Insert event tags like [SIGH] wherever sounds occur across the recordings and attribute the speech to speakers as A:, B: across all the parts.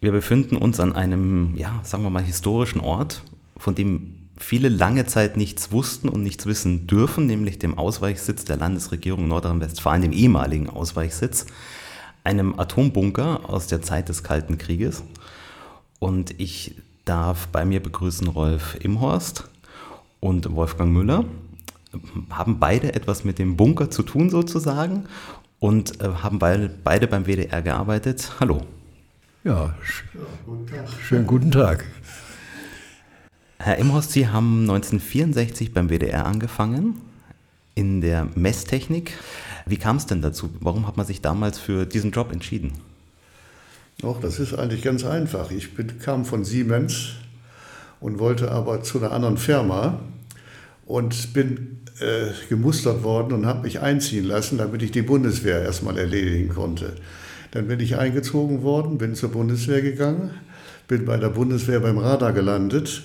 A: Wir befinden uns an einem, ja, sagen wir mal, historischen Ort, von dem viele lange Zeit nichts wussten und nichts wissen dürfen, nämlich dem Ausweichsitz der Landesregierung Nordrhein-Westfalen, dem ehemaligen Ausweichsitz, einem Atombunker aus der Zeit des Kalten Krieges. Und ich darf bei mir begrüßen Rolf Imhorst und Wolfgang Müller. Haben beide etwas mit dem Bunker zu tun sozusagen und äh, haben beide, beide beim WDR gearbeitet. Hallo.
B: Ja, schönen guten Tag.
A: Herr Imhorst, Sie haben 1964 beim WDR angefangen, in der Messtechnik. Wie kam es denn dazu? Warum hat man sich damals für diesen Job entschieden?
B: Doch, das ist eigentlich ganz einfach. Ich bin, kam von Siemens und wollte aber zu einer anderen Firma und bin äh, gemustert worden und habe mich einziehen lassen, damit ich die Bundeswehr erstmal erledigen konnte. Dann bin ich eingezogen worden, bin zur Bundeswehr gegangen, bin bei der Bundeswehr beim Radar gelandet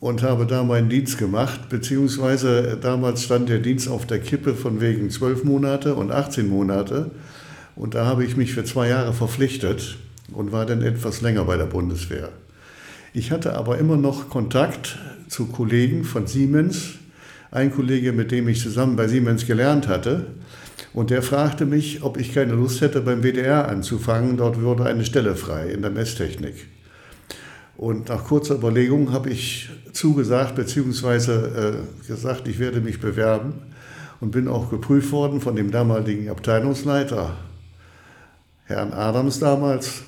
B: und habe da meinen Dienst gemacht, beziehungsweise damals stand der Dienst auf der Kippe von wegen 12 Monate und 18 Monate. Und da habe ich mich für zwei Jahre verpflichtet und war dann etwas länger bei der Bundeswehr. Ich hatte aber immer noch Kontakt zu Kollegen von Siemens, ein Kollege, mit dem ich zusammen bei Siemens gelernt hatte, und der fragte mich, ob ich keine Lust hätte, beim WDR anzufangen. Dort wurde eine Stelle frei in der Messtechnik. Und nach kurzer Überlegung habe ich zugesagt, beziehungsweise äh, gesagt, ich werde mich bewerben und bin auch geprüft worden von dem damaligen Abteilungsleiter, Herrn Adams damals.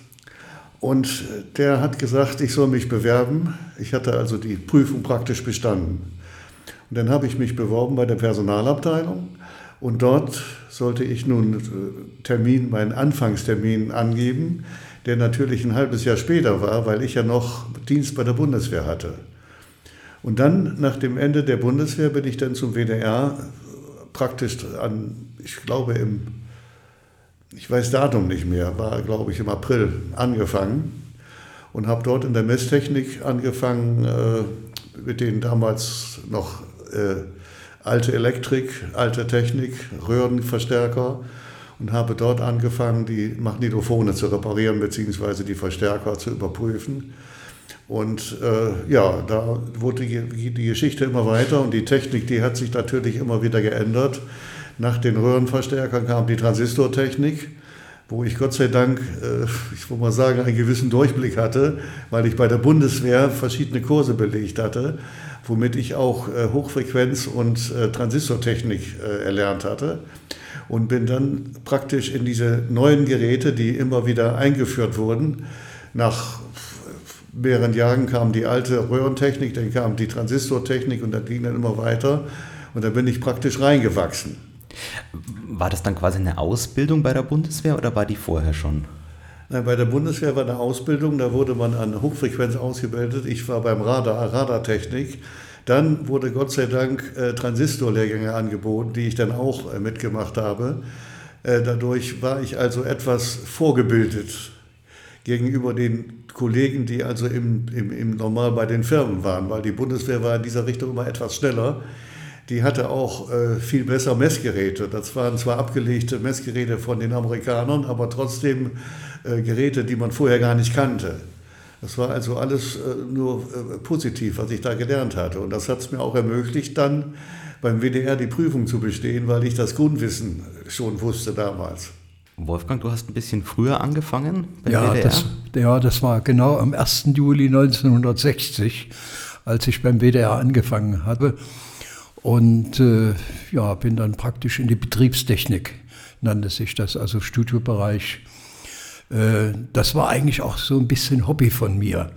B: Und der hat gesagt, ich soll mich bewerben. Ich hatte also die Prüfung praktisch bestanden. Und dann habe ich mich beworben bei der Personalabteilung und dort sollte ich nun äh, Termin, meinen Anfangstermin angeben, der natürlich ein halbes Jahr später war, weil ich ja noch Dienst bei der Bundeswehr hatte. Und dann, nach dem Ende der Bundeswehr, bin ich dann zum WDR praktisch an, ich glaube im, ich weiß Datum nicht mehr, war glaube ich im April angefangen und habe dort in der Messtechnik angefangen, äh, mit den damals noch äh, alte Elektrik, alte Technik, Röhrenverstärker und habe dort angefangen, die Magnetophone zu reparieren bzw. die Verstärker zu überprüfen. Und äh, ja, da wurde die, die Geschichte immer weiter und die Technik, die hat sich natürlich immer wieder geändert. Nach den Röhrenverstärkern kam die Transistortechnik, wo ich Gott sei Dank, äh, ich will mal sagen, einen gewissen Durchblick hatte, weil ich bei der Bundeswehr verschiedene Kurse belegt hatte womit ich auch äh, Hochfrequenz- und äh, Transistortechnik erlernt hatte. Und bin dann praktisch in diese neuen Geräte, die immer wieder eingeführt wurden. Nach mehreren Jahren kam die alte Röhrentechnik, dann kam die Transistortechnik und dann ging dann immer weiter. Und da bin ich praktisch reingewachsen.
A: War das dann quasi eine Ausbildung bei der Bundeswehr oder war die vorher schon?
B: Nein, bei der Bundeswehr war eine Ausbildung, da wurde man an Hochfrequenz ausgebildet. Ich war beim Radar, Radartechnik. Dann wurde Gott sei Dank äh, Transistorlehrgänge angeboten, die ich dann auch äh, mitgemacht habe. Äh, dadurch war ich also etwas vorgebildet gegenüber den Kollegen, die also im, im, im normal bei den Firmen waren, weil die Bundeswehr war in dieser Richtung immer etwas schneller. Die hatte auch äh, viel besser Messgeräte. Das waren zwar abgelegte Messgeräte von den Amerikanern, aber trotzdem äh, Geräte, die man vorher gar nicht kannte. Das war also alles äh, nur äh, positiv, was ich da gelernt hatte. Und das hat es mir auch ermöglicht, dann beim WDR die Prüfung zu bestehen, weil ich das Grundwissen schon wusste damals.
A: Wolfgang, du hast ein bisschen früher angefangen
C: beim ja, WDR? Das, ja, das war genau am 1. Juli 1960, als ich beim WDR angefangen hatte. Und äh, ja, bin dann praktisch in die Betriebstechnik, nannte sich das, also Studiobereich. Äh, das war eigentlich auch so ein bisschen Hobby von mir.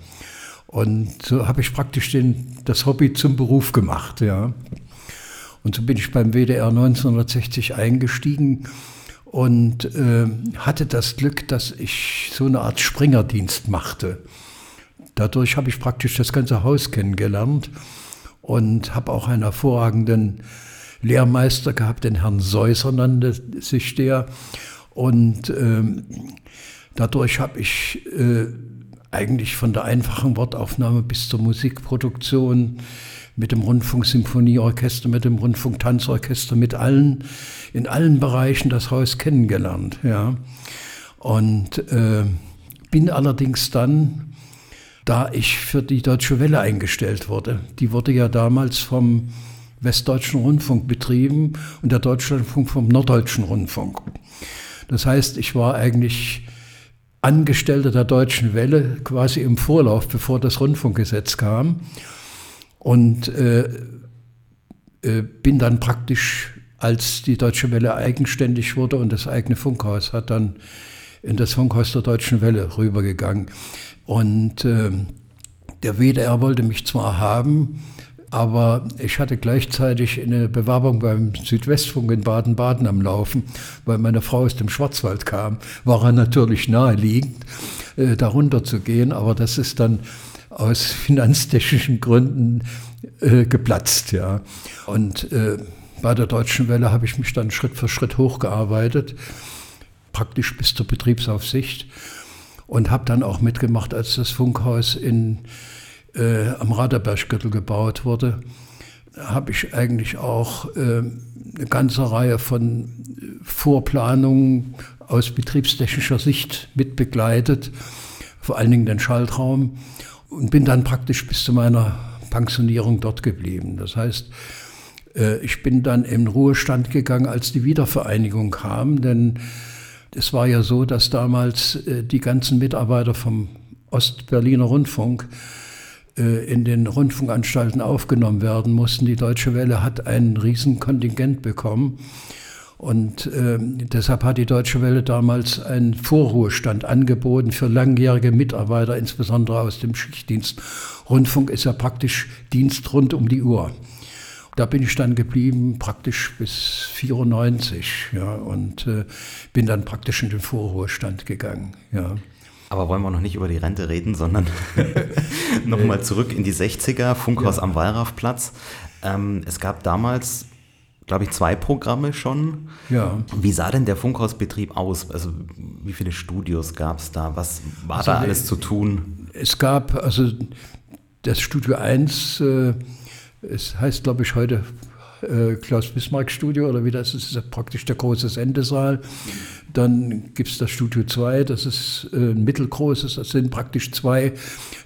C: Und so habe ich praktisch den, das Hobby zum Beruf gemacht, ja. Und so bin ich beim WDR 1960 eingestiegen und äh, hatte das Glück, dass ich so eine Art Springerdienst machte. Dadurch habe ich praktisch das ganze Haus kennengelernt und habe auch einen hervorragenden Lehrmeister gehabt, den Herrn Seusser nannte sich der. Und ähm, dadurch habe ich äh, eigentlich von der einfachen Wortaufnahme bis zur Musikproduktion mit dem Rundfunksymphonieorchester, mit dem Rundfunktanzorchester, mit allen, in allen Bereichen das Haus kennengelernt. Ja. Und äh, bin allerdings dann, da ich für die Deutsche Welle eingestellt wurde, die wurde ja damals vom Westdeutschen Rundfunk betrieben und der Deutschlandfunk vom Norddeutschen Rundfunk. Das heißt, ich war eigentlich Angestellter der Deutschen Welle quasi im Vorlauf, bevor das Rundfunkgesetz kam. Und äh, äh, bin dann praktisch, als die Deutsche Welle eigenständig wurde und das eigene Funkhaus hat, dann in das Funkhaus der Deutschen Welle rübergegangen. Und äh, der WDR wollte mich zwar haben, aber ich hatte gleichzeitig eine Bewerbung beim Südwestfunk in Baden-Baden am Laufen, weil meine Frau aus dem Schwarzwald kam. War er natürlich naheliegend, äh, darunter zu gehen, aber das ist dann aus [LAUGHS] finanztechnischen Gründen äh, geplatzt. Ja. Und äh, bei der Deutschen Welle habe ich mich dann Schritt für Schritt hochgearbeitet, praktisch bis zur Betriebsaufsicht und habe dann auch mitgemacht, als das Funkhaus in äh, am Raderberggürtel gebaut wurde, habe ich eigentlich auch äh, eine ganze Reihe von Vorplanungen aus betriebstechnischer Sicht mitbegleitet, vor allen Dingen den Schaltraum und bin dann praktisch bis zu meiner Pensionierung dort geblieben. Das heißt, äh, ich bin dann in Ruhestand gegangen, als die Wiedervereinigung kam, denn es war ja so, dass damals äh, die ganzen Mitarbeiter vom Ostberliner Rundfunk äh, in den Rundfunkanstalten aufgenommen werden mussten. Die Deutsche Welle hat ein Riesenkontingent bekommen. Und äh, deshalb hat die Deutsche Welle damals einen Vorruhestand angeboten für langjährige Mitarbeiter, insbesondere aus dem Schichtdienst. Rundfunk ist ja praktisch Dienst rund um die Uhr. Da bin ich dann geblieben, praktisch bis 94, ja, und äh, bin dann praktisch in den Vorruhestand gegangen, ja.
A: Aber wollen wir noch nicht über die Rente reden, sondern [LAUGHS] nochmal zurück in die 60er, Funkhaus ja. am Wallraffplatz. Ähm, es gab damals, glaube ich, zwei Programme schon. Ja. Wie sah denn der Funkhausbetrieb aus? Also wie viele Studios gab es da? Was war also, da alles zu tun?
C: Es gab, also das Studio 1, äh, es heißt, glaube ich, heute äh, Klaus-Bismarck-Studio oder wie das ist, ist praktisch der große Sendesaal. Dann gibt es das Studio 2, das ist äh, ein mittelgroßes, das sind praktisch zwei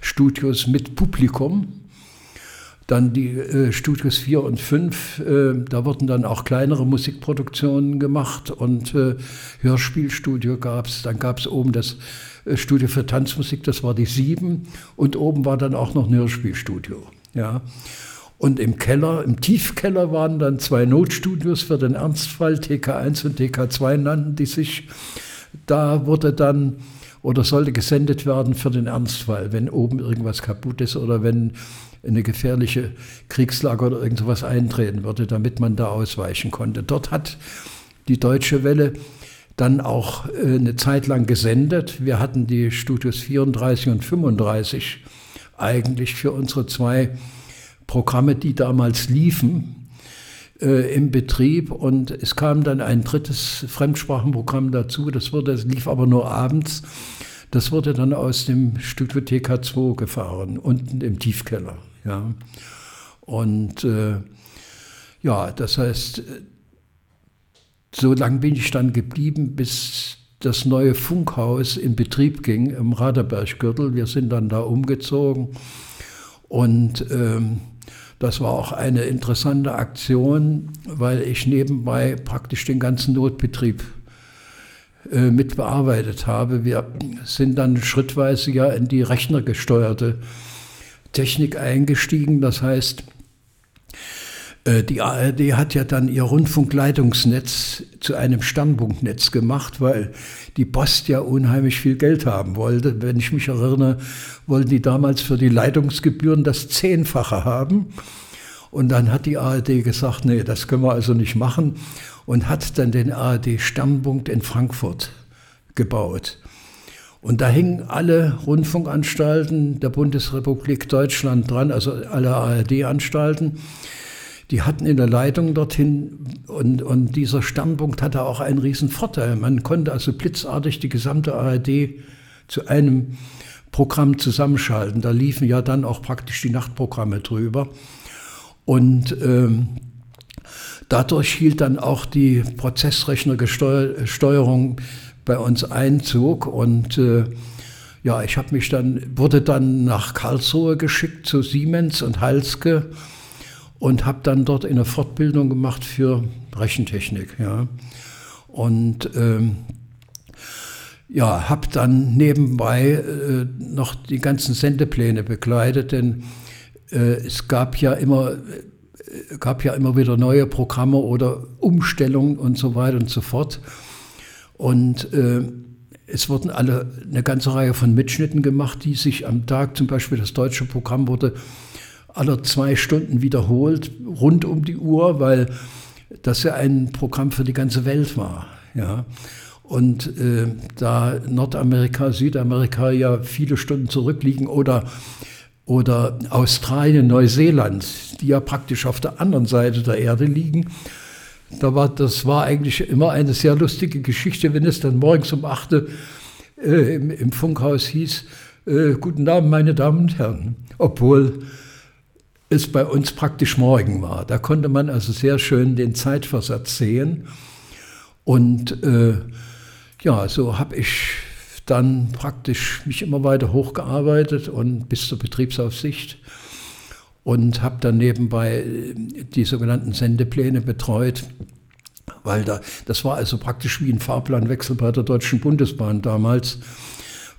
C: Studios mit Publikum. Dann die äh, Studios 4 und 5, äh, da wurden dann auch kleinere Musikproduktionen gemacht und äh, Hörspielstudio gab es. Dann gab es oben das äh, Studio für Tanzmusik, das war die 7 und oben war dann auch noch ein Hörspielstudio. Ja. Und im Keller, im Tiefkeller waren dann zwei Notstudios für den Ernstfall, TK1 und TK2 nannten die sich. Da wurde dann oder sollte gesendet werden für den Ernstfall, wenn oben irgendwas kaputt ist oder wenn eine gefährliche Kriegslage oder irgendwas eintreten würde, damit man da ausweichen konnte. Dort hat die Deutsche Welle dann auch äh, eine Zeit lang gesendet. Wir hatten die Studios 34 und 35 eigentlich für unsere zwei Programme, die damals liefen äh, im Betrieb. Und es kam dann ein drittes Fremdsprachenprogramm dazu. Das, wurde, das lief aber nur abends. Das wurde dann aus dem Studio TK2 gefahren, unten im Tiefkeller. Ja. Und äh, ja, das heißt, so lange bin ich dann geblieben, bis das neue Funkhaus in Betrieb ging im Raderberggürtel. Wir sind dann da umgezogen und ähm, das war auch eine interessante Aktion, weil ich nebenbei praktisch den ganzen Notbetrieb äh, mit bearbeitet habe. Wir sind dann schrittweise ja in die rechnergesteuerte Technik eingestiegen. Das heißt, die ARD hat ja dann ihr Rundfunkleitungsnetz zu einem Sternpunktnetz gemacht, weil die Post ja unheimlich viel Geld haben wollte. Wenn ich mich erinnere, wollten die damals für die Leitungsgebühren das Zehnfache haben. Und dann hat die ARD gesagt, nee, das können wir also nicht machen und hat dann den ARD Sternpunkt in Frankfurt gebaut. Und da hingen alle Rundfunkanstalten der Bundesrepublik Deutschland dran, also alle ARD-Anstalten. Die hatten in der Leitung dorthin und, und dieser Sternpunkt hatte auch einen riesen Vorteil. Man konnte also blitzartig die gesamte ARD zu einem Programm zusammenschalten. Da liefen ja dann auch praktisch die Nachtprogramme drüber. Und ähm, dadurch hielt dann auch die Prozessrechnersteuerung bei uns Einzug und äh, ja, ich habe mich dann, wurde dann nach Karlsruhe geschickt zu Siemens und Halske und habe dann dort eine Fortbildung gemacht für Rechentechnik. Ja. Und ähm, ja, habe dann nebenbei äh, noch die ganzen Sendepläne begleitet, denn äh, es gab ja immer äh, gab ja immer wieder neue Programme oder Umstellungen und so weiter und so fort. Und äh, es wurden alle eine ganze Reihe von Mitschnitten gemacht, die sich am Tag, zum Beispiel das deutsche Programm wurde alle zwei Stunden wiederholt, rund um die Uhr, weil das ja ein Programm für die ganze Welt war. Ja. Und äh, da Nordamerika, Südamerika ja viele Stunden zurückliegen oder, oder Australien, Neuseeland, die ja praktisch auf der anderen Seite der Erde liegen, da war, das war eigentlich immer eine sehr lustige Geschichte, wenn es dann morgens um 8 äh, im, im, Funkhaus hieß, äh, guten Abend, meine Damen und Herren. Obwohl es bei uns praktisch morgen war. Da konnte man also sehr schön den Zeitversatz sehen. Und äh, ja, so habe ich dann praktisch mich immer weiter hochgearbeitet und bis zur Betriebsaufsicht und habe dann nebenbei äh, die sogenannten Sendepläne betreut, weil da, das war also praktisch wie ein Fahrplanwechsel bei der Deutschen Bundesbahn damals,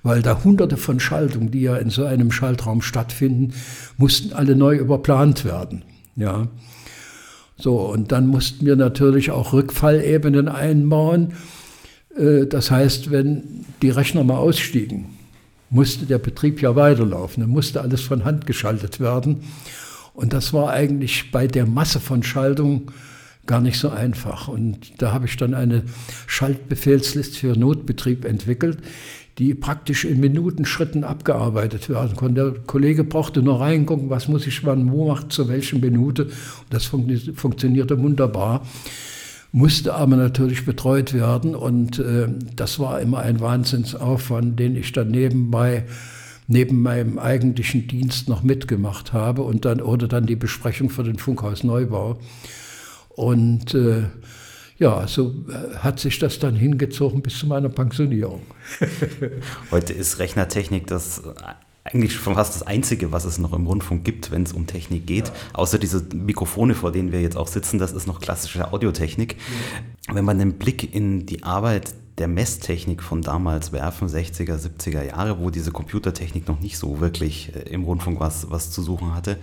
C: weil da hunderte von Schaltungen, die ja in so einem Schaltraum stattfinden, mussten alle neu überplant werden. Ja. So, und dann mussten wir natürlich auch Rückfallebenen einbauen. Äh, das heißt, wenn die Rechner mal ausstiegen, musste der Betrieb ja weiterlaufen. Dann musste alles von Hand geschaltet werden. Und das war eigentlich bei der Masse von Schaltungen gar nicht so einfach. Und da habe ich dann eine Schaltbefehlsliste für Notbetrieb entwickelt, die praktisch in Minutenschritten abgearbeitet werden konnte. Der Kollege brauchte nur reingucken, was muss ich wann wo machen, zu welchen Minute. Das fun funktionierte wunderbar musste aber natürlich betreut werden und äh, das war immer ein Wahnsinnsaufwand, den ich dann nebenbei neben meinem eigentlichen Dienst noch mitgemacht habe und dann oder dann die Besprechung für den Funkhausneubau und äh, ja, so äh, hat sich das dann hingezogen bis zu meiner Pensionierung. [LAUGHS]
A: Heute ist Rechnertechnik das eigentlich schon fast das Einzige, was es noch im Rundfunk gibt, wenn es um Technik geht. Ja. Außer diese Mikrofone, vor denen wir jetzt auch sitzen, das ist noch klassische Audiotechnik. Ja. Wenn man den Blick in die Arbeit der Messtechnik von damals werfen, 60er, 70er Jahre, wo diese Computertechnik noch nicht so wirklich äh, im Rundfunk was, was zu suchen hatte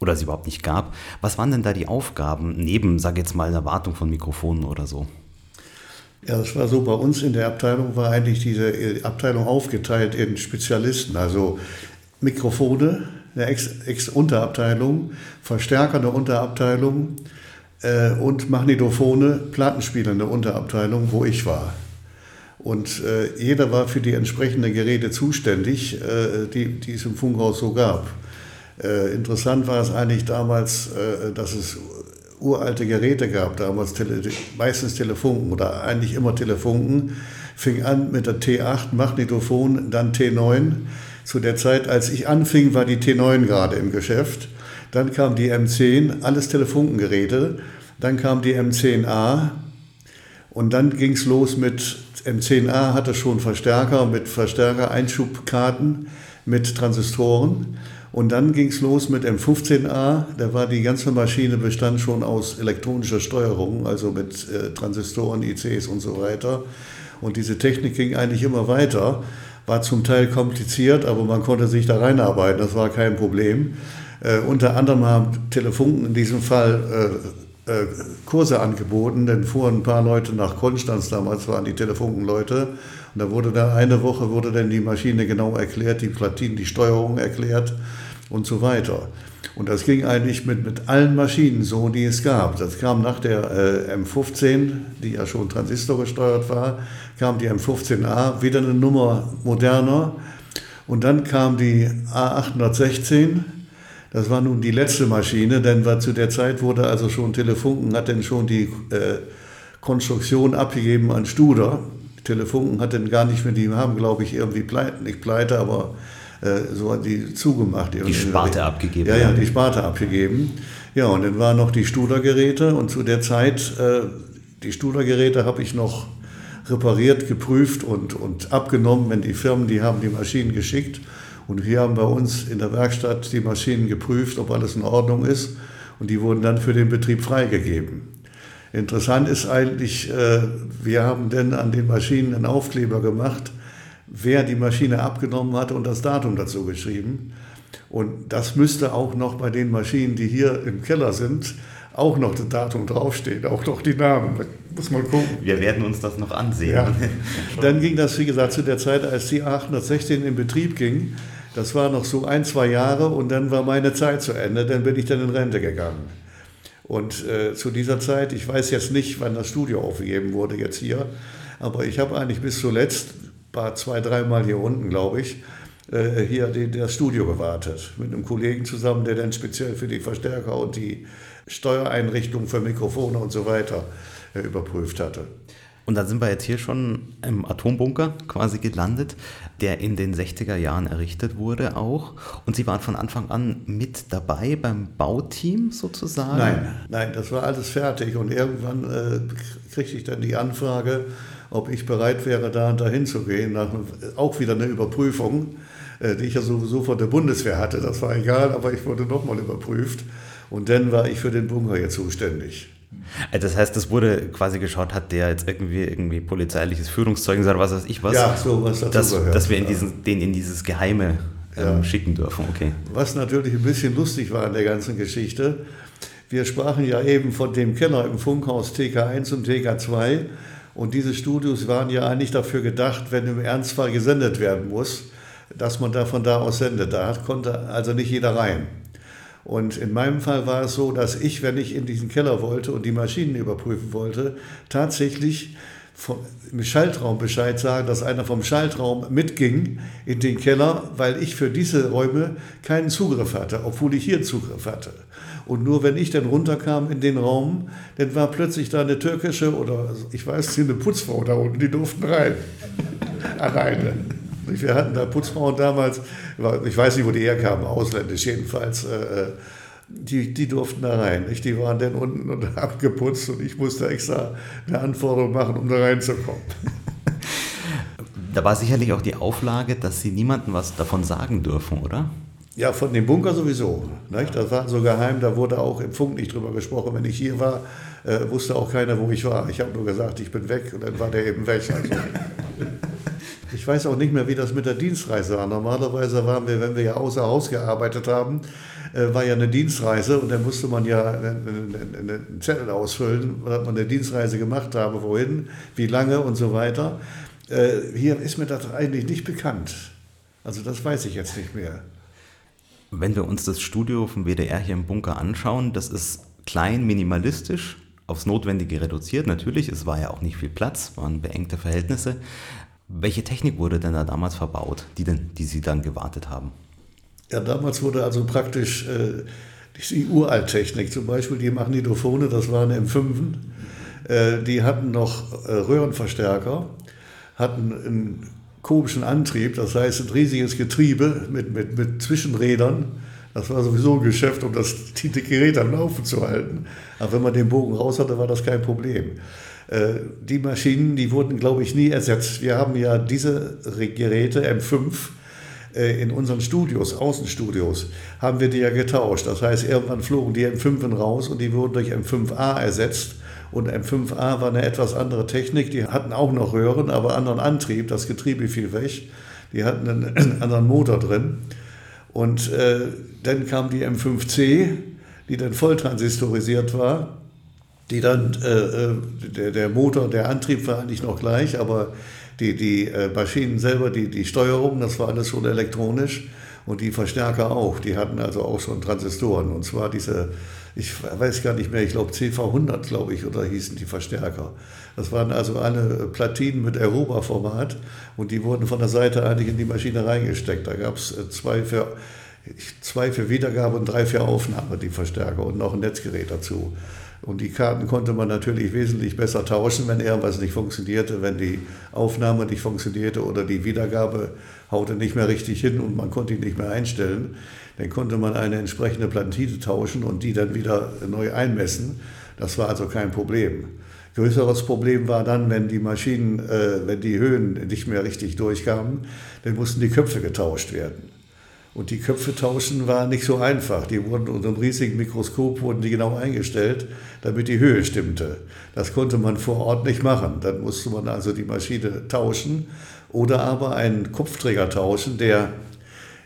A: oder es überhaupt nicht gab. Was waren denn da die Aufgaben neben, sag jetzt mal, einer Wartung von Mikrofonen oder so?
B: Ja, das war so. Bei uns in der Abteilung war eigentlich diese äh, Abteilung aufgeteilt in Spezialisten, also Mikrofone, eine Ex-Unterabteilung, -Ex Verstärker eine Unterabteilung äh, und Magnetophone, Plattenspieler eine Unterabteilung, wo ich war. Und äh, jeder war für die entsprechenden Geräte zuständig, äh, die, die es im Funkhaus so gab. Äh, interessant war es eigentlich damals, äh, dass es uralte Geräte gab, damals Tele meistens Telefunken oder eigentlich immer Telefunken. Fing an mit der T8 Magnetophon, dann T9. Zu der Zeit, als ich anfing, war die T9 gerade im Geschäft. Dann kam die M10, alles Telefunkengeräte. Dann kam die M10A und dann ging es los mit M10A hatte schon Verstärker mit Verstärker-Einschubkarten mit Transistoren. Und dann ging es los mit M15A. Da war die ganze Maschine bestand schon aus elektronischer Steuerung, also mit äh, Transistoren, ICs und so weiter. Und diese Technik ging eigentlich immer weiter. War zum Teil kompliziert, aber man konnte sich da reinarbeiten. Das war kein Problem. Äh, unter anderem haben Telefunken in diesem Fall äh, äh, Kurse angeboten, denn fuhren ein paar Leute nach Konstanz, damals waren die Telefunkenleute. Und da wurde da eine Woche wurde dann die Maschine genau erklärt, die Platinen, die Steuerung erklärt und so weiter. Und das ging eigentlich mit, mit allen Maschinen so, die es gab. Das kam nach der äh, M15, die ja schon transistorgesteuert war, kam die M15A, wieder eine Nummer moderner. Und dann kam die A816. Das war nun die letzte Maschine, denn war zu der Zeit wurde also schon Telefunken, hat denn schon die äh, Konstruktion abgegeben an Studer. Telefunken hat denn gar nicht mehr, die haben glaube ich irgendwie pleite, nicht pleite, aber äh, so hat die zugemacht.
A: Die Sparte abgegeben.
B: Ja, ja, die Sparte abgegeben. Ja, und dann waren noch die Studergeräte und zu der Zeit, äh, die Studergeräte habe ich noch repariert, geprüft und, und abgenommen, wenn die Firmen, die haben die Maschinen geschickt. Und wir haben bei uns in der Werkstatt die Maschinen geprüft, ob alles in Ordnung ist. Und die wurden dann für den Betrieb freigegeben. Interessant ist eigentlich, äh, wir haben denn an den Maschinen einen Aufkleber gemacht, wer die Maschine abgenommen hat und das Datum dazu geschrieben. Und das müsste auch noch bei den Maschinen, die hier im Keller sind, auch noch das Datum draufstehen, auch noch die Namen. Da muss man gucken.
A: Wir werden uns das noch ansehen.
B: Ja. Dann ging das, wie gesagt, zu der Zeit, als die 816 in Betrieb ging. Das war noch so ein, zwei Jahre und dann war meine Zeit zu Ende. Dann bin ich dann in Rente gegangen. Und äh, zu dieser Zeit, ich weiß jetzt nicht, wann das Studio aufgegeben wurde jetzt hier, aber ich habe eigentlich bis zuletzt, war zwei, dreimal hier unten, glaube ich, äh, hier das Studio gewartet. Mit einem Kollegen zusammen, der dann speziell für die Verstärker und die Steuereinrichtung für Mikrofone und so weiter äh, überprüft hatte.
A: Und dann sind wir jetzt hier schon im Atombunker quasi gelandet, der in den 60er Jahren errichtet wurde auch. Und Sie waren von Anfang an mit dabei beim Bauteam sozusagen?
B: Nein, nein, das war alles fertig. Und irgendwann äh, kriegte ich dann die Anfrage, ob ich bereit wäre, da und dahin zu gehen. Nach, auch wieder eine Überprüfung, äh, die ich ja sowieso von der Bundeswehr hatte. Das war egal, aber ich wurde nochmal überprüft. Und dann war ich für den Bunker hier zuständig.
A: Äh, das heißt, es wurde quasi geschaut, hat der jetzt irgendwie, irgendwie polizeiliches Führungszeugnis oder was weiß ich was?
B: Ja, so was dazu
A: dass,
B: gehört.
A: dass wir in diesen, den in dieses Geheime ähm, ja. schicken dürfen, okay.
B: Was natürlich ein bisschen lustig war in der ganzen Geschichte, wir sprachen ja eben von dem Keller im Funkhaus TK1 und TK2 und diese Studios waren ja eigentlich dafür gedacht, wenn im Ernstfall gesendet werden muss, dass man da von da aus sendet. Da konnte also nicht jeder rein. Und in meinem Fall war es so, dass ich, wenn ich in diesen Keller wollte und die Maschinen überprüfen wollte, tatsächlich vom, im Schaltraum Bescheid sagen, dass einer vom Schaltraum mitging in den Keller, weil ich für diese Räume keinen Zugriff hatte, obwohl ich hier Zugriff hatte. Und nur wenn ich dann runterkam in den Raum, dann war plötzlich da eine türkische oder ich weiß nicht, eine Putzfrau da unten, die durften rein. [LAUGHS] Alleine. Wir hatten da Putzfrauen damals, ich weiß nicht, wo die herkamen, ausländisch jedenfalls. Äh, äh, die, die durften da rein. Nicht? Die waren dann unten und [LAUGHS] haben geputzt und ich musste extra eine Anforderung machen, um da reinzukommen. [LAUGHS]
A: Da war sicherlich auch die Auflage, dass Sie niemandem was davon sagen dürfen, oder?
B: Ja, von dem Bunker sowieso. Nicht? Das war so geheim, da wurde auch im Funk nicht drüber gesprochen. Wenn ich hier war, äh, wusste auch keiner, wo ich war. Ich habe nur gesagt, ich bin weg und dann war der eben weg. Also. [LAUGHS] Ich weiß auch nicht mehr, wie das mit der Dienstreise war. Normalerweise waren wir, wenn wir ja außer Haus gearbeitet haben, äh, war ja eine Dienstreise und dann musste man ja einen Zettel ausfüllen, dass man eine Dienstreise gemacht habe, wohin, wie lange und so weiter. Äh, hier ist mir das eigentlich nicht bekannt. Also das weiß ich jetzt nicht mehr.
A: Wenn wir uns das Studio vom WDR hier im Bunker anschauen, das ist klein, minimalistisch, aufs Notwendige reduziert. Natürlich, es war ja auch nicht viel Platz, waren beengte Verhältnisse. Welche Technik wurde denn da damals verbaut, die, denn, die Sie dann gewartet haben?
B: Ja, damals wurde also praktisch äh, die Uralttechnik, zum Beispiel die Magnetophone, das waren M5, äh, die hatten noch äh, Röhrenverstärker, hatten einen komischen Antrieb, das heißt ein riesiges Getriebe mit, mit, mit Zwischenrädern. Das war sowieso ein Geschäft, um das, die Geräte am Laufen zu halten. Aber wenn man den Bogen raus hatte, war das kein Problem. Äh, die Maschinen, die wurden, glaube ich, nie ersetzt. Wir haben ja diese Geräte M5 äh, in unseren Studios, Außenstudios, haben wir die ja getauscht. Das heißt, irgendwann flogen die M5 raus und die wurden durch M5A ersetzt. Und M5A war eine etwas andere Technik. Die hatten auch noch Röhren, aber anderen Antrieb. Das Getriebe fiel weg. Die hatten einen [CLEARS THROAT] anderen Motor drin. Und äh, dann kam die M5C, die dann volltransistorisiert war die dann, äh, äh, der, der Motor, der Antrieb war eigentlich noch gleich, aber die, die äh, Maschinen selber, die, die Steuerung, das war alles schon elektronisch und die Verstärker auch. Die hatten also auch schon Transistoren und zwar diese, ich weiß gar nicht mehr, ich glaube CV100, glaube ich, oder hießen die Verstärker. Das waren also alle Platinen mit Aeroba-Format und die wurden von der Seite eigentlich in die Maschine reingesteckt. Da gab es äh, zwei für, zwei für Wiedergabe und drei für Aufnahme, die Verstärker und noch ein Netzgerät dazu. Und die Karten konnte man natürlich wesentlich besser tauschen, wenn irgendwas nicht funktionierte, wenn die Aufnahme nicht funktionierte oder die Wiedergabe haute nicht mehr richtig hin und man konnte ihn nicht mehr einstellen. Dann konnte man eine entsprechende Platine tauschen und die dann wieder neu einmessen. Das war also kein Problem. Größeres Problem war dann, wenn die Maschinen, äh, wenn die Höhen nicht mehr richtig durchkamen, dann mussten die Köpfe getauscht werden. Und die Köpfe tauschen war nicht so einfach. Die wurden unter einem riesigen Mikroskop wurden die genau eingestellt, damit die Höhe stimmte. Das konnte man vor Ort nicht machen. Dann musste man also die Maschine tauschen oder aber einen Kopfträger tauschen, der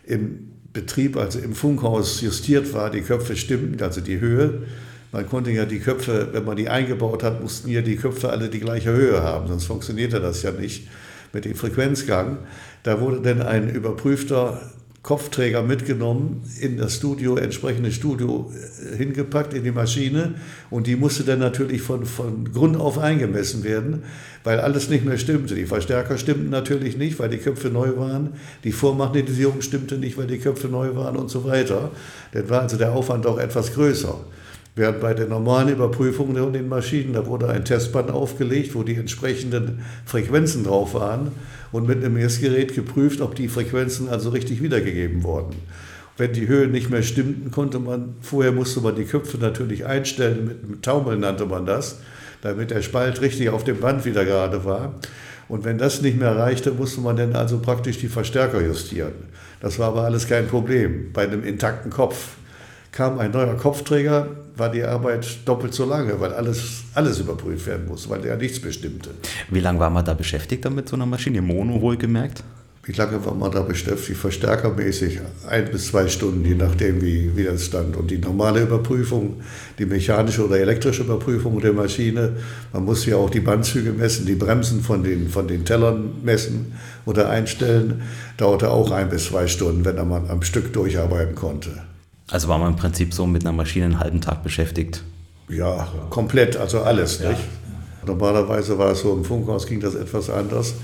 B: im Betrieb, also im Funkhaus justiert war, die Köpfe stimmten, also die Höhe. Man konnte ja die Köpfe, wenn man die eingebaut hat, mussten ja die Köpfe alle die gleiche Höhe haben, sonst funktionierte das ja nicht mit dem Frequenzgang. Da wurde dann ein überprüfter Kopfträger mitgenommen, in das Studio, entsprechende Studio äh, hingepackt, in die Maschine. Und die musste dann natürlich von, von Grund auf eingemessen werden, weil alles nicht mehr stimmte. Die Verstärker stimmten natürlich nicht, weil die Köpfe neu waren. Die Vormagnetisierung stimmte nicht, weil die Köpfe neu waren und so weiter. Dann war also der Aufwand auch etwas größer. Während bei der normalen Überprüfung von den Maschinen, da wurde ein Testband aufgelegt, wo die entsprechenden Frequenzen drauf waren und mit einem Messgerät geprüft, ob die Frequenzen also richtig wiedergegeben wurden. Wenn die Höhen nicht mehr stimmten, konnte man, vorher musste man die Köpfe natürlich einstellen, mit, mit Taumeln nannte man das, damit der Spalt richtig auf dem Band wieder gerade war. Und wenn das nicht mehr reichte, musste man dann also praktisch die Verstärker justieren. Das war aber alles kein Problem bei einem intakten Kopf kam ein neuer Kopfträger, war die Arbeit doppelt so lange, weil alles, alles überprüft werden muss, weil er nichts bestimmte.
A: Wie lange war man da beschäftigt damit, so einer Maschine? Mono wohlgemerkt?
B: Wie lange war man da beschäftigt? Verstärkermäßig ein bis zwei Stunden, je nachdem, wie, wie das stand. Und die normale Überprüfung, die mechanische oder elektrische Überprüfung der Maschine, man muss ja auch die Bandzüge messen, die Bremsen von den, von den Tellern messen oder einstellen, dauerte auch ein bis zwei Stunden, wenn man am Stück durcharbeiten konnte.
A: Also war man im Prinzip so mit einer Maschine einen halben Tag beschäftigt?
B: Ja, komplett, also alles. Ja. Nicht? Normalerweise war es so, im Funkhaus ging das etwas anders.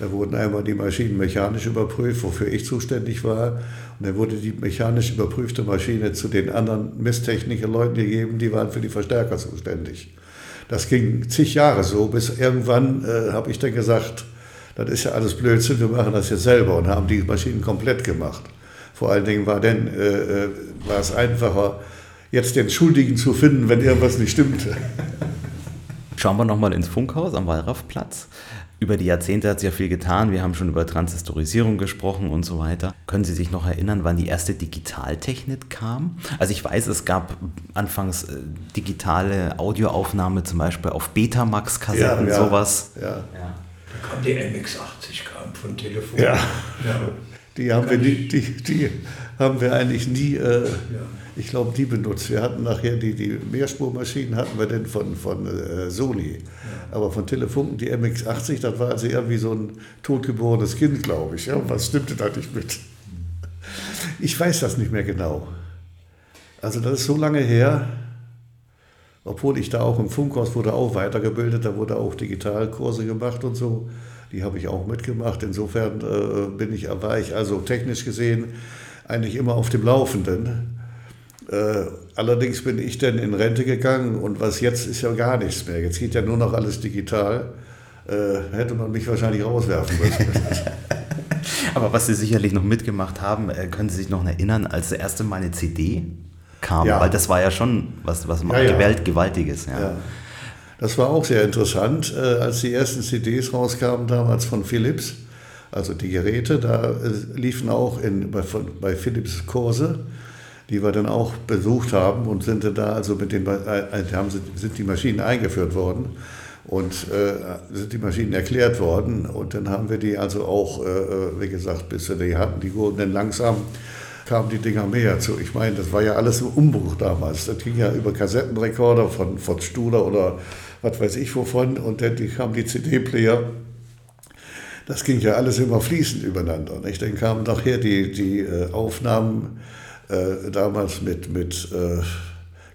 B: Da wurden einmal die Maschinen mechanisch überprüft, wofür ich zuständig war. Und dann wurde die mechanisch überprüfte Maschine zu den anderen Messtechniker-Leuten gegeben, die waren für die Verstärker zuständig. Das ging zig Jahre so, bis irgendwann äh, habe ich dann gesagt, das ist ja alles Blödsinn, wir machen das jetzt selber und haben die Maschinen komplett gemacht. Vor allen Dingen war, denn, äh, äh, war es einfacher, jetzt den Schuldigen zu finden, wenn irgendwas nicht stimmte.
A: Schauen wir nochmal ins Funkhaus am Wallraffplatz. Über die Jahrzehnte hat sich ja viel getan. Wir haben schon über Transistorisierung gesprochen und so weiter. Können Sie sich noch erinnern, wann die erste Digitaltechnik kam? Also ich weiß, es gab anfangs äh, digitale Audioaufnahme, zum Beispiel auf Betamax-Kassetten, ja, ja, sowas.
C: Ja. ja. Da kam die MX-80 kam von Telefon.
B: Ja. ja. Die haben, wir, die, die, die haben wir eigentlich nie, äh, ja. ich glaube, die benutzt. Wir hatten nachher die, die Mehrspurmaschinen hatten wir denn von, von äh, Sony. Ja. Aber von Telefunken, die MX80, das war also irgendwie so ein totgeborenes Kind, glaube ich. Ja? Was stimmte da nicht mit? Ich weiß das nicht mehr genau. Also das ist so lange her, obwohl ich da auch im Funkhaus wurde auch weitergebildet, da wurde auch Digitalkurse gemacht und so. Die habe ich auch mitgemacht. Insofern äh, bin ich, war ich also technisch gesehen eigentlich immer auf dem Laufenden. Äh, allerdings bin ich dann in Rente gegangen und was jetzt ist ja gar nichts mehr. Jetzt geht ja nur noch alles digital. Äh, hätte man mich wahrscheinlich rauswerfen müssen. [LAUGHS]
A: Aber was Sie sicherlich noch mitgemacht haben, äh, können Sie sich noch erinnern, als das erste Mal eine CD kam? Ja. Weil das war ja schon was, was ja, ja. Gewaltiges. Ja.
B: Das war auch sehr interessant, äh, als die ersten CDs rauskamen damals von Philips, also die Geräte, da äh, liefen auch in, bei, von, bei Philips Kurse, die wir dann auch besucht haben und sind da also mit den, äh, haben, sind die Maschinen eingeführt worden und äh, sind die Maschinen erklärt worden und dann haben wir die also auch, äh, wie gesagt, bis wir die hatten, die wurden dann langsam kamen die Dinger mehr zu. Ich meine, das war ja alles im Umbruch damals. Das ging ja über Kassettenrekorder von, von Studer oder was weiß ich wovon. Und dann kamen die CD-Player. Das ging ja alles immer fließend übereinander. Nicht? Dann kamen nachher die, die äh, Aufnahmen äh, damals mit, mit äh,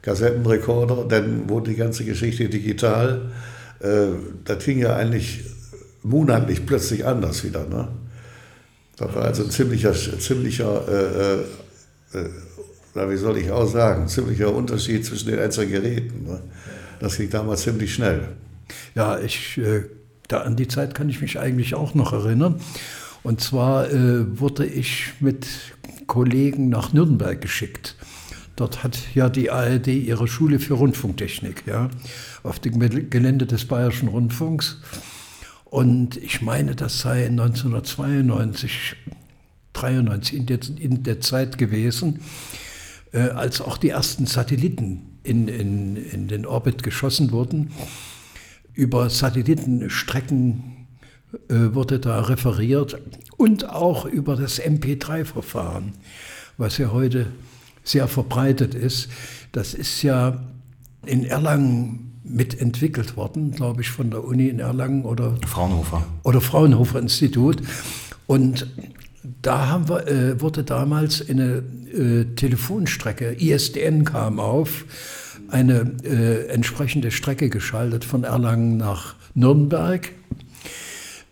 B: Kassettenrekorder. Dann wurde die ganze Geschichte digital. Äh, das ging ja eigentlich monatlich plötzlich anders wieder. Ne? Das war also ein ziemlicher, ziemlicher äh, äh, äh, wie soll ich auch sagen, ziemlicher Unterschied zwischen den einzelnen Geräten. Ne? Das ging damals ziemlich schnell.
C: Ja, ich, äh, da an die Zeit kann ich mich eigentlich auch noch erinnern. Und zwar äh, wurde ich mit Kollegen nach Nürnberg geschickt. Dort hat ja die ARD ihre Schule für Rundfunktechnik, ja, auf dem Gelände des Bayerischen Rundfunks. Und ich meine, das sei 1992, 93 in der, in der Zeit gewesen, äh, als auch die ersten Satelliten in, in, in den Orbit geschossen wurden. Über Satellitenstrecken äh, wurde da referiert und auch über das MP3-Verfahren, was ja heute sehr verbreitet ist. Das ist ja in Erlangen mitentwickelt worden, glaube ich, von der Uni in Erlangen oder
A: Fraunhofer.
C: Oder Fraunhofer Institut. Und da haben wir, äh, wurde damals eine äh, Telefonstrecke, ISDN kam auf, eine äh, entsprechende Strecke geschaltet von Erlangen nach Nürnberg,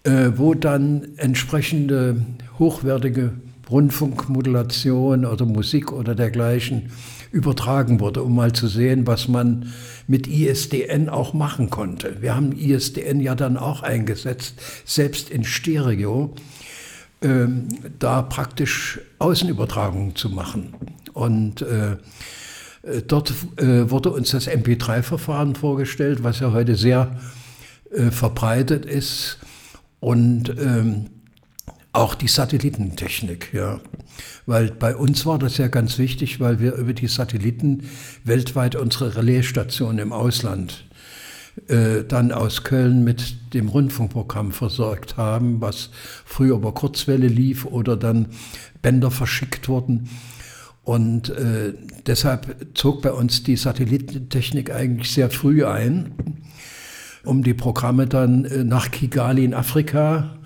C: äh, wo dann entsprechende hochwertige Rundfunkmodulation oder Musik oder dergleichen übertragen wurde, um mal zu sehen, was man mit ISDN auch machen konnte. Wir haben ISDN ja dann auch eingesetzt, selbst in Stereo, ähm, da praktisch Außenübertragungen zu machen. Und äh, äh dort äh, wurde uns das MP3-Verfahren vorgestellt, was ja heute sehr äh, verbreitet ist. Und ähm, auch die Satellitentechnik, ja. Weil bei uns war das ja ganz wichtig, weil wir über die Satelliten weltweit unsere Relaisstationen im Ausland äh, dann aus Köln mit dem Rundfunkprogramm versorgt haben, was früher über Kurzwelle lief oder dann Bänder verschickt wurden. Und äh, deshalb zog bei uns die Satellitentechnik eigentlich sehr früh ein, um die Programme dann äh, nach Kigali in Afrika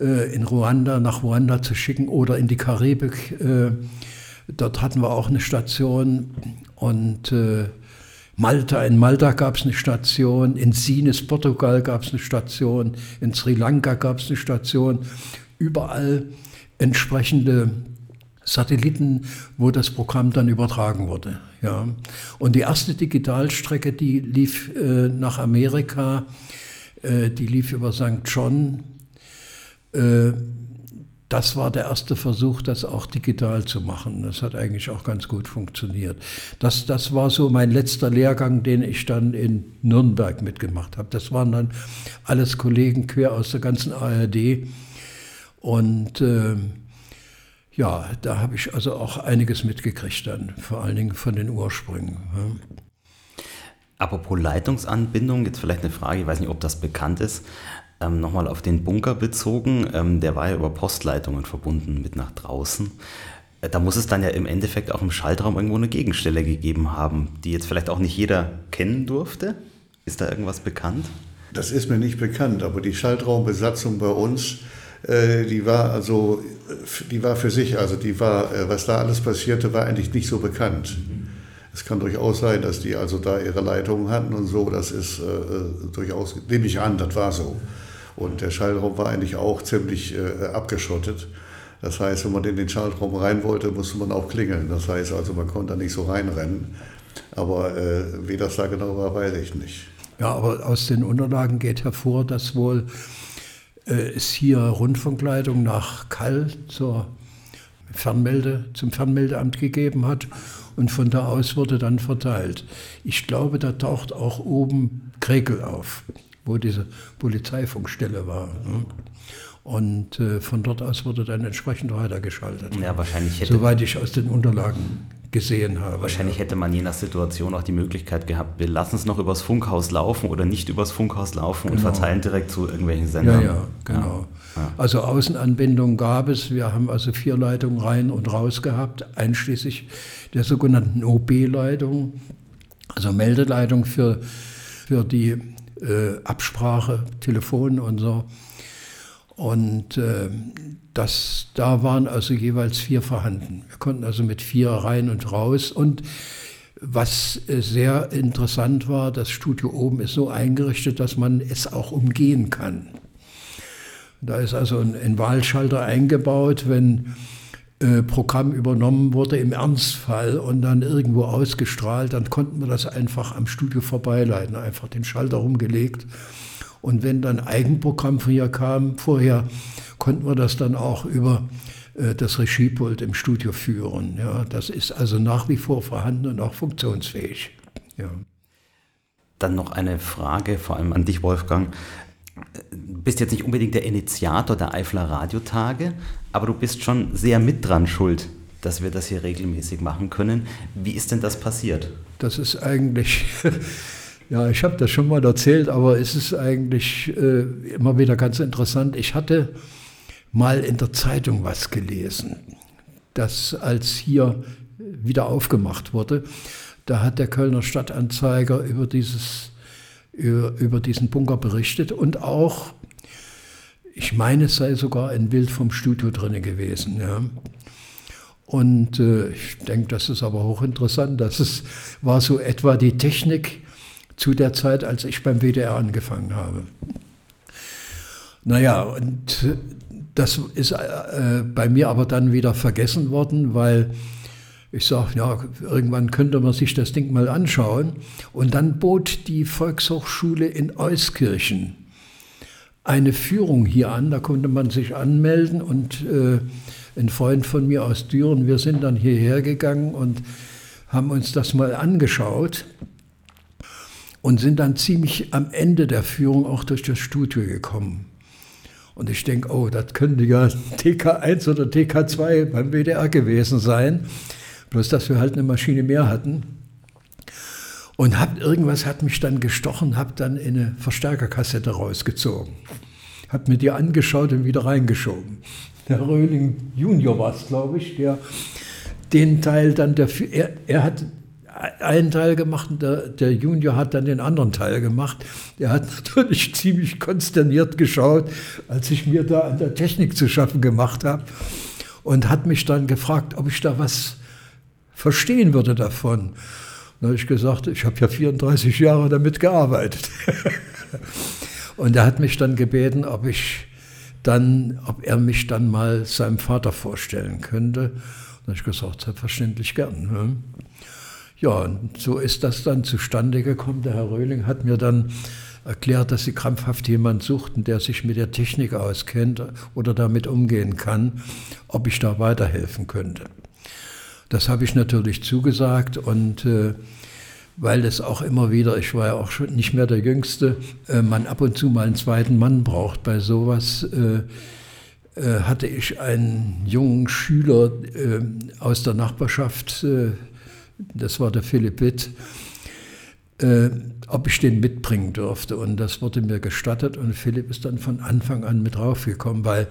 C: äh, in Ruanda, nach Ruanda zu schicken oder in die Karibik. Äh, dort hatten wir auch eine Station und äh, Malta, in Malta gab es eine Station, in Sines, Portugal gab es eine Station, in Sri Lanka gab es eine Station, überall entsprechende Satelliten, wo das Programm dann übertragen wurde. Ja. Und die erste Digitalstrecke, die lief äh, nach Amerika, äh, die lief über St. John äh, das war der erste Versuch, das auch digital zu machen. Das hat eigentlich auch ganz gut funktioniert. Das, das war so mein letzter Lehrgang, den ich dann in Nürnberg mitgemacht habe. Das waren dann alles Kollegen quer aus der ganzen ARD. Und äh, ja, da habe ich also auch einiges mitgekriegt dann, vor allen Dingen von den Ursprüngen. Ja.
A: Apropos Leitungsanbindung, jetzt vielleicht eine Frage, ich weiß nicht, ob das bekannt ist. Ähm, Nochmal auf den Bunker bezogen, ähm, der war ja über Postleitungen verbunden mit nach draußen. Äh, da muss es dann ja im Endeffekt auch im Schaltraum irgendwo eine Gegenstelle gegeben haben, die jetzt vielleicht auch nicht jeder kennen durfte. Ist da irgendwas bekannt?
B: Das ist mir nicht bekannt, aber die Schaltraumbesatzung bei uns, äh, die war also, die war für sich, also die war, äh, was da alles passierte, war eigentlich nicht so bekannt. Mhm. Es kann durchaus sein, dass die also da ihre Leitungen hatten und so, das ist äh, durchaus, nehme ich an, das war so. Und der Schallraum war eigentlich auch ziemlich äh, abgeschottet. Das heißt, wenn man in den Schaltraum rein wollte, musste man auch klingeln. Das heißt also, man konnte da nicht so reinrennen. Aber äh, wie das da genau war, weiß ich nicht.
C: Ja, aber aus den Unterlagen geht hervor, dass wohl äh, es hier Rundfunkleitung nach Kall zur Fernmelde, zum Fernmeldeamt gegeben hat und von da aus wurde dann verteilt. Ich glaube, da taucht auch oben Krekel auf wo diese Polizeifunkstelle war. Ne? Und äh, von dort aus wurde dann entsprechend weitergeschaltet.
A: Ja, wahrscheinlich hätte.
C: Soweit ich aus den Unterlagen gesehen habe.
A: Wahrscheinlich hätte man je nach Situation auch die Möglichkeit gehabt, wir lassen es noch übers Funkhaus laufen oder nicht übers Funkhaus laufen genau. und verteilen direkt zu irgendwelchen Sendern.
C: Ja, ja, genau. Ja, ja. Also Außenanbindung gab es. Wir haben also vier Leitungen rein und raus gehabt, einschließlich der sogenannten OB-Leitung, also Meldeleitung für, für die äh, Absprache, Telefon und so. Und äh, das, da waren also jeweils vier vorhanden. Wir konnten also mit vier rein und raus. Und was äh, sehr interessant war, das Studio oben ist so eingerichtet, dass man es auch umgehen kann. Da ist also ein, ein Wahlschalter eingebaut, wenn Programm übernommen wurde im Ernstfall und dann irgendwo ausgestrahlt, dann konnten wir das einfach am Studio vorbeileiten, einfach den Schalter rumgelegt. Und wenn dann Eigenprogramm von hier kam, vorher konnten wir das dann auch über äh, das Regiepult im Studio führen. Ja, das ist also nach wie vor vorhanden und auch funktionsfähig. Ja.
A: Dann noch eine Frage, vor allem an dich, Wolfgang. Bist jetzt nicht unbedingt der Initiator der Eifler Radiotage, aber du bist schon sehr mit dran schuld, dass wir das hier regelmäßig machen können. Wie ist denn das passiert?
C: Das ist eigentlich, [LAUGHS] ja, ich habe das schon mal erzählt, aber es ist eigentlich äh, immer wieder ganz interessant. Ich hatte mal in der Zeitung was gelesen, dass als hier wieder aufgemacht wurde, da hat der Kölner Stadtanzeiger über, dieses, über, diesen Bunker berichtet und auch, ich meine, es sei sogar ein Bild vom Studio drin gewesen. Ja. Und äh, ich denke, das ist aber hochinteressant. Das ist, war so etwa die Technik zu der Zeit, als ich beim WDR angefangen habe. Naja, und das ist äh, bei mir aber dann wieder vergessen worden, weil ich sage, ja, irgendwann könnte man sich das Ding mal anschauen. Und dann bot die Volkshochschule in Euskirchen eine Führung hier an. Da konnte man sich anmelden und äh, ein Freund von mir aus Düren, wir sind dann hierher gegangen und haben uns das mal angeschaut und sind dann ziemlich am Ende der Führung auch durch das Studio gekommen. Und ich denke, oh, das könnte ja TK1 oder TK2 beim WDR gewesen sein. Bloß, dass wir halt eine Maschine mehr hatten. Und hab, irgendwas hat mich dann gestochen, habe dann eine Verstärkerkassette rausgezogen. Habe mir die angeschaut und wieder reingeschoben. Der Röhling Junior war es, glaube ich, der den Teil dann dafür, er, er hat einen Teil gemacht und der, der, Junior hat dann den anderen Teil gemacht. Der hat [LAUGHS] natürlich ziemlich konsterniert geschaut, als ich mir da an der Technik zu schaffen gemacht habe und hat mich dann gefragt, ob ich da was verstehen würde davon. Da habe ich gesagt, ich habe ja 34 Jahre damit gearbeitet. [LAUGHS] und er hat mich dann gebeten, ob ich dann, ob er mich dann mal seinem Vater vorstellen könnte. Da habe ich gesagt, selbstverständlich gern. Ne? Ja, und so ist das dann zustande gekommen. Der Herr Röhling hat mir dann erklärt, dass sie krampfhaft jemanden suchten, der sich mit der Technik auskennt oder damit umgehen kann, ob ich da weiterhelfen könnte. Das habe ich natürlich zugesagt und äh, weil es auch immer wieder, ich war ja auch schon nicht mehr der Jüngste, äh, man ab und zu mal einen zweiten Mann braucht bei sowas. Äh, äh hatte ich einen jungen Schüler äh, aus der Nachbarschaft, äh, das war der Philipp Witt, ob ich den mitbringen durfte. Und das wurde mir gestattet und Philipp ist dann von Anfang an mit draufgekommen, weil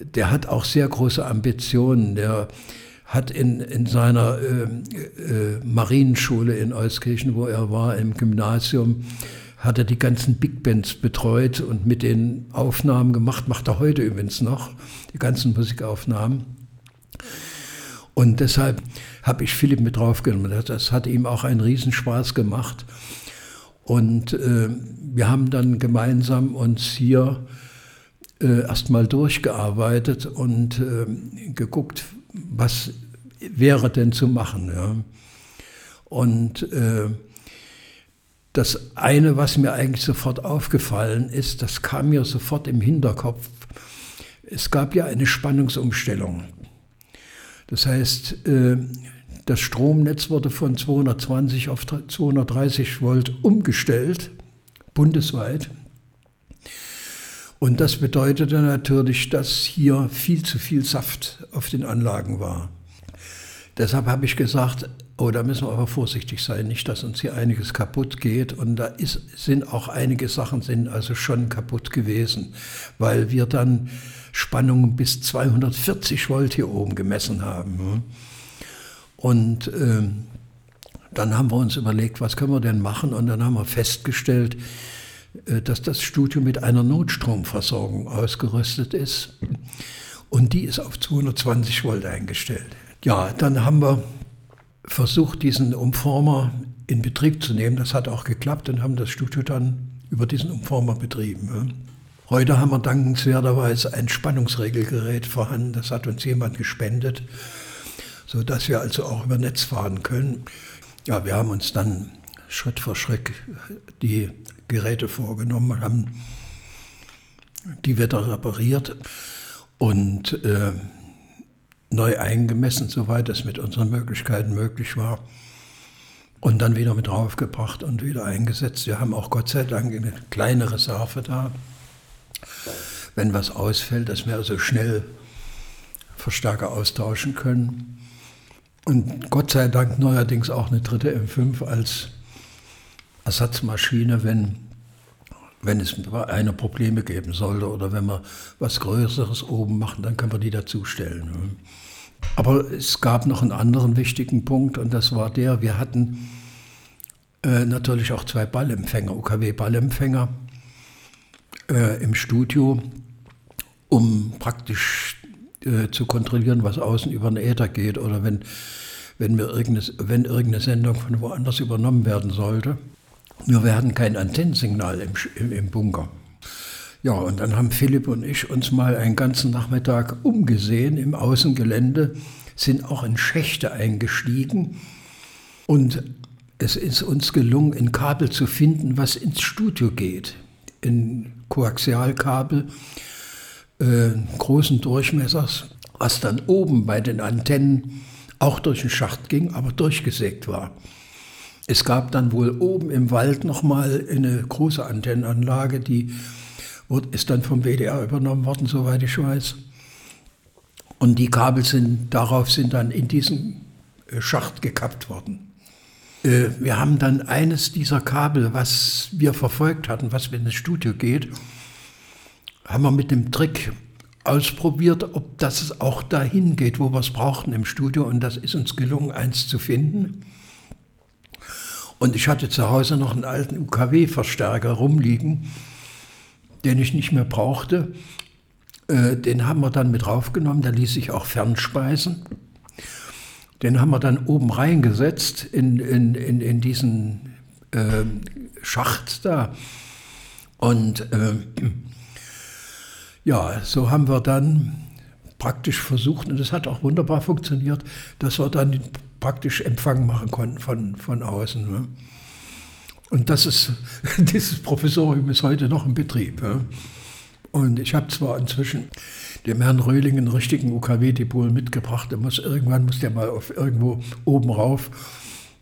C: der hat auch sehr große Ambitionen. Der hat in, in seiner äh, äh, Marienschule in Euskirchen, wo er war, im Gymnasium, hat er die ganzen Big Bands betreut und mit den Aufnahmen gemacht, macht er heute übrigens noch, die ganzen Musikaufnahmen. Und deshalb habe ich Philipp mit draufgenommen. Das hat ihm auch einen Riesenspaß gemacht. Und äh, wir haben dann gemeinsam uns hier äh, erstmal durchgearbeitet und äh, geguckt, was wäre denn zu machen. Ja. Und äh, das eine, was mir eigentlich sofort aufgefallen ist, das kam mir sofort im Hinterkopf. Es gab ja eine Spannungsumstellung. Das heißt, äh, das Stromnetz wurde von 220 auf 230 Volt umgestellt, bundesweit. Und das bedeutete natürlich, dass hier viel zu viel Saft auf den Anlagen war. Deshalb habe ich gesagt, oh, da müssen wir aber vorsichtig sein, nicht, dass uns hier einiges kaputt geht. Und da ist, sind auch einige Sachen sind also schon kaputt gewesen, weil wir dann Spannungen bis 240 Volt hier oben gemessen haben. Und äh, dann haben wir uns überlegt, was können wir denn machen? Und dann haben wir festgestellt, dass das Studio mit einer Notstromversorgung ausgerüstet ist. Und die ist auf 220 Volt eingestellt. Ja, dann haben wir versucht, diesen Umformer in Betrieb zu nehmen. Das hat auch geklappt und haben das Studio dann über diesen Umformer betrieben. Heute haben wir dankenswerterweise ein Spannungsregelgerät vorhanden. Das hat uns jemand gespendet, sodass wir also auch über Netz fahren können. Ja, wir haben uns dann Schritt für Schritt die Geräte vorgenommen, haben die wieder repariert und äh, neu eingemessen, soweit es mit unseren Möglichkeiten möglich war. Und dann wieder mit draufgebracht und wieder eingesetzt. Wir haben auch Gott sei Dank eine kleine Reserve da. Wenn was ausfällt, dass wir also schnell Verstärker austauschen können. Und Gott sei Dank neuerdings auch eine dritte M5 als Ersatzmaschine, wenn, wenn es eine Probleme geben sollte oder wenn wir was Größeres oben machen, dann können wir die dazustellen. Aber es gab noch einen anderen wichtigen Punkt und das war der, wir hatten äh, natürlich auch zwei Ballempfänger, UKW-Ballempfänger äh, im Studio, um praktisch äh, zu kontrollieren, was außen über den Äther geht oder wenn, wenn, mir irgendeine, wenn irgendeine Sendung von woanders übernommen werden sollte. Nur wir hatten kein Antennensignal im, im, Bunker. Ja, und dann haben Philipp und ich uns mal einen ganzen Nachmittag umgesehen im Außengelände, sind auch in Schächte eingestiegen und es ist uns gelungen, ein Kabel zu finden, was ins Studio geht. Ein Koaxialkabel äh, großen Durchmessers, was dann oben bei den Antennen auch durch den Schacht ging, aber durchgesägt war. Es gab dann wohl oben im Wald nochmal eine große Antennenanlage, die ist dann vom WDR übernommen worden, soweit ich weiß. Und die Kabel sind, darauf sind dann in diesen äh, Schacht gekappt worden. Äh, wir haben dann eines dieser Kabel, was wir verfolgt hatten, was in das Studio geht, haben wir mit dem Trick ausprobiert, ob das auch dahin geht, wo wir es brauchten im Studio. Und das ist uns gelungen, eins zu finden. Und ich hatte zu Hause noch einen alten UKW-Verstärker rumliegen, den ich nicht mehr brauchte. Äh, den haben wir dann mit draufgenommen, der ließ sich auch fernspeisen. Den haben wir dann oben reingesetzt in, in, in, in diesen äh, Schacht da. Und äh, ja, so haben wir dann praktisch versucht, und das hat auch wunderbar funktioniert, dass wir dann praktisch Empfang machen konnten von, von außen. Ne? Und das ist, [LAUGHS] dieses Professorium ist heute noch in Betrieb. Ja? Und ich habe zwar inzwischen dem Herrn Röhling einen richtigen UKW-Depot mitgebracht, der muss, irgendwann muss der mal auf irgendwo oben rauf,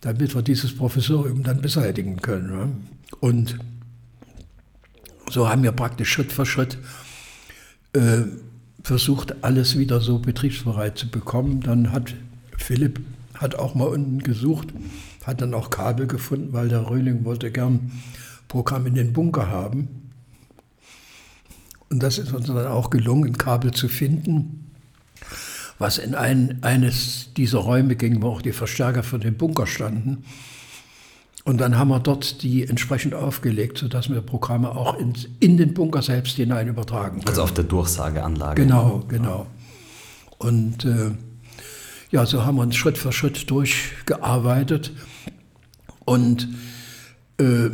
C: damit wir dieses Professorium dann beseitigen können. Ja? Und so haben wir praktisch Schritt für Schritt äh, versucht, alles wieder so betriebsbereit zu bekommen. Dann hat Philipp hat auch mal unten gesucht, hat dann auch Kabel gefunden, weil der Röhling wollte gern Programm in den Bunker haben. Und das ist uns dann auch gelungen, ein Kabel zu finden, was in ein, eines dieser Räume ging, wo auch die Verstärker für den Bunker standen. Und dann haben wir dort die entsprechend aufgelegt, sodass wir Programme auch in, in den Bunker selbst hinein übertragen können.
A: Also auf der Durchsageanlage.
C: Genau, genau. Und äh, ja, so haben wir uns Schritt für Schritt durchgearbeitet. Und äh,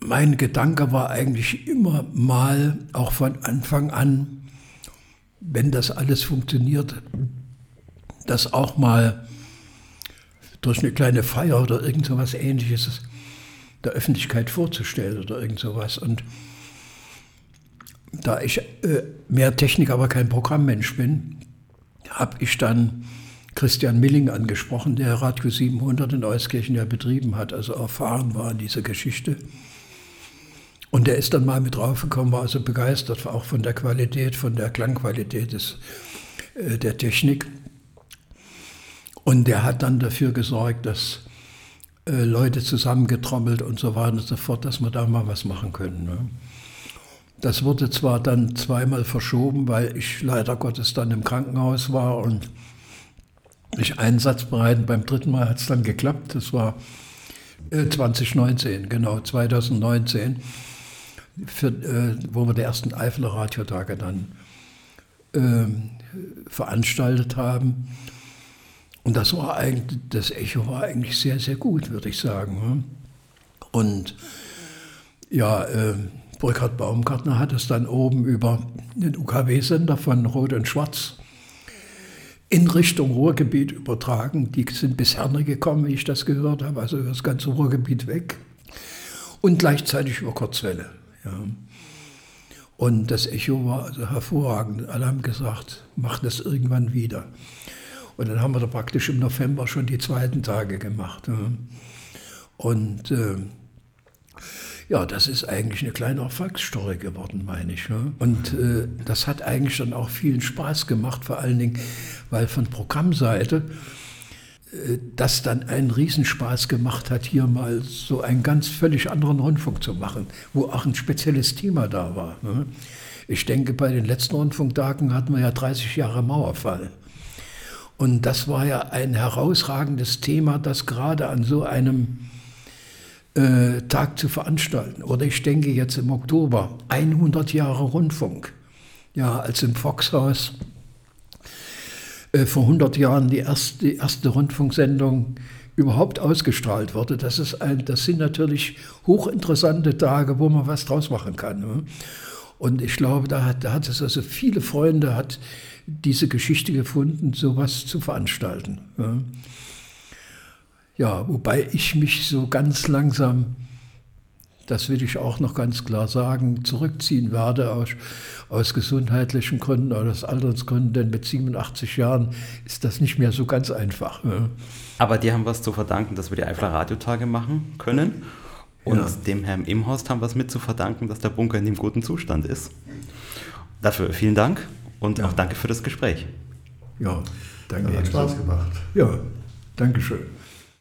C: mein Gedanke war eigentlich immer mal, auch von Anfang an, wenn das alles funktioniert, dass auch mal durch eine kleine Feier oder irgend so was ähnliches der Öffentlichkeit vorzustellen oder irgend sowas. Und da ich äh, mehr Technik, aber kein Programmmensch bin, habe ich dann Christian Milling angesprochen, der Radio 700 in Euskirchen ja betrieben hat, also erfahren war in dieser Geschichte. Und der ist dann mal mit draufgekommen, war also begeistert, auch von der Qualität, von der Klangqualität des, äh, der Technik. Und der hat dann dafür gesorgt, dass äh, Leute zusammengetrommelt und so weiter und so fort, dass wir da mal was machen können. Ne? Das wurde zwar dann zweimal verschoben, weil ich leider Gottes dann im Krankenhaus war und nicht einsatzbereit. Beim dritten Mal hat es dann geklappt. Das war äh, 2019, genau, 2019, für, äh, wo wir die ersten Eifeler Radiotage dann äh, veranstaltet haben. Und das war eigentlich, das Echo war eigentlich sehr, sehr gut, würde ich sagen. Und ja, äh, Burkhard Baumgartner hat es dann oben über den UKW-Sender von Rot und Schwarz in Richtung Ruhrgebiet übertragen. Die sind bis Herne gekommen, wie ich das gehört habe, also das ganze Ruhrgebiet weg. Und gleichzeitig über Kurzwelle. Ja. Und das Echo war also hervorragend. Alle haben gesagt, mach das irgendwann wieder. Und dann haben wir da praktisch im November schon die zweiten Tage gemacht. Und äh, ja, das ist eigentlich eine kleine Erfolgsstory geworden, meine ich. Ne? Und äh, das hat eigentlich dann auch vielen Spaß gemacht, vor allen Dingen, weil von Programmseite äh, das dann einen Riesenspaß gemacht hat, hier mal so einen ganz völlig anderen Rundfunk zu machen, wo auch ein spezielles Thema da war. Ne? Ich denke, bei den letzten Rundfunktagen hatten wir ja 30 Jahre Mauerfall. Und das war ja ein herausragendes Thema, das gerade an so einem äh, Tag zu veranstalten. Oder ich denke jetzt im Oktober, 100 Jahre Rundfunk. Ja, als im Foxhaus äh, vor 100 Jahren die erste, die erste Rundfunksendung überhaupt ausgestrahlt wurde. Das, ist ein, das sind natürlich hochinteressante Tage, wo man was draus machen kann. Ne? Und ich glaube, da hat, da hat es also viele Freunde, hat diese Geschichte gefunden, sowas zu veranstalten. Ja. Ja, wobei ich mich so ganz langsam, das will ich auch noch ganz klar sagen, zurückziehen werde aus, aus gesundheitlichen Gründen, aus Altersgründen, denn mit 87 Jahren ist das nicht mehr so ganz einfach. Ja.
A: Aber die haben was zu verdanken, dass wir die Eifler Radiotage machen können. Und ja. dem Herrn Imhorst haben wir es mit zu verdanken, dass der Bunker in dem guten Zustand ist. Dafür vielen Dank. Und ja. auch danke für das Gespräch.
C: Ja,
B: danke. Ja, hat Spaß gemacht.
C: Ja, danke schön.